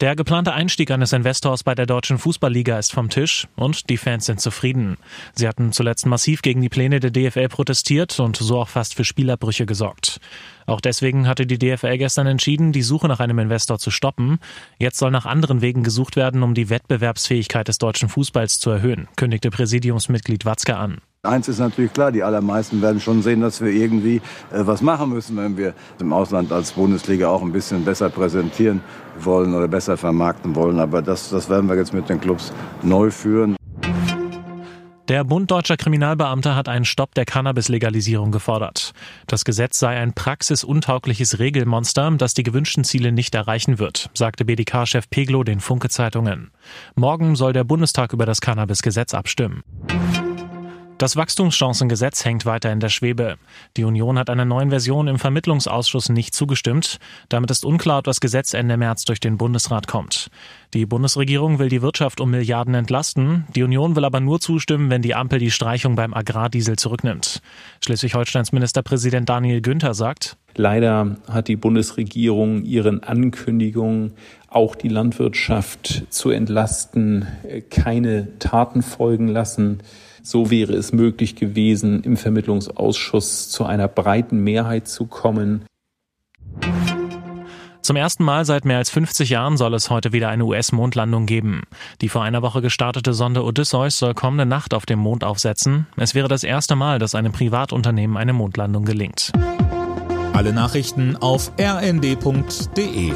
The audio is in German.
Der geplante Einstieg eines Investors bei der Deutschen Fußballliga ist vom Tisch und die Fans sind zufrieden. Sie hatten zuletzt massiv gegen die Pläne der DFL protestiert und so auch fast für Spielabbrüche gesorgt. Auch deswegen hatte die DFL gestern entschieden, die Suche nach einem Investor zu stoppen. Jetzt soll nach anderen Wegen gesucht werden, um die Wettbewerbsfähigkeit des deutschen Fußballs zu erhöhen, kündigte Präsidiumsmitglied Watzke an. Eins ist natürlich klar, die allermeisten werden schon sehen, dass wir irgendwie äh, was machen müssen, wenn wir im Ausland als Bundesliga auch ein bisschen besser präsentieren wollen oder besser vermarkten wollen. Aber das, das werden wir jetzt mit den Clubs neu führen. Der Bund deutscher Kriminalbeamte hat einen Stopp der Cannabis-Legalisierung gefordert. Das Gesetz sei ein praxisuntaugliches Regelmonster, das die gewünschten Ziele nicht erreichen wird, sagte BDK-Chef Peglo den Funke-Zeitungen. Morgen soll der Bundestag über das Cannabis-Gesetz abstimmen. Das Wachstumschancengesetz hängt weiter in der Schwebe. Die Union hat einer neuen Version im Vermittlungsausschuss nicht zugestimmt. Damit ist unklar, ob das Gesetz Ende März durch den Bundesrat kommt. Die Bundesregierung will die Wirtschaft um Milliarden entlasten. Die Union will aber nur zustimmen, wenn die Ampel die Streichung beim Agrardiesel zurücknimmt. Schleswig-Holsteins Ministerpräsident Daniel Günther sagt, Leider hat die Bundesregierung ihren Ankündigungen, auch die Landwirtschaft zu entlasten, keine Taten folgen lassen. So wäre es möglich gewesen, im Vermittlungsausschuss zu einer breiten Mehrheit zu kommen. Zum ersten Mal seit mehr als 50 Jahren soll es heute wieder eine US-Mondlandung geben. Die vor einer Woche gestartete Sonde Odysseus soll kommende Nacht auf dem Mond aufsetzen. Es wäre das erste Mal, dass einem Privatunternehmen eine Mondlandung gelingt. Alle Nachrichten auf rnd.de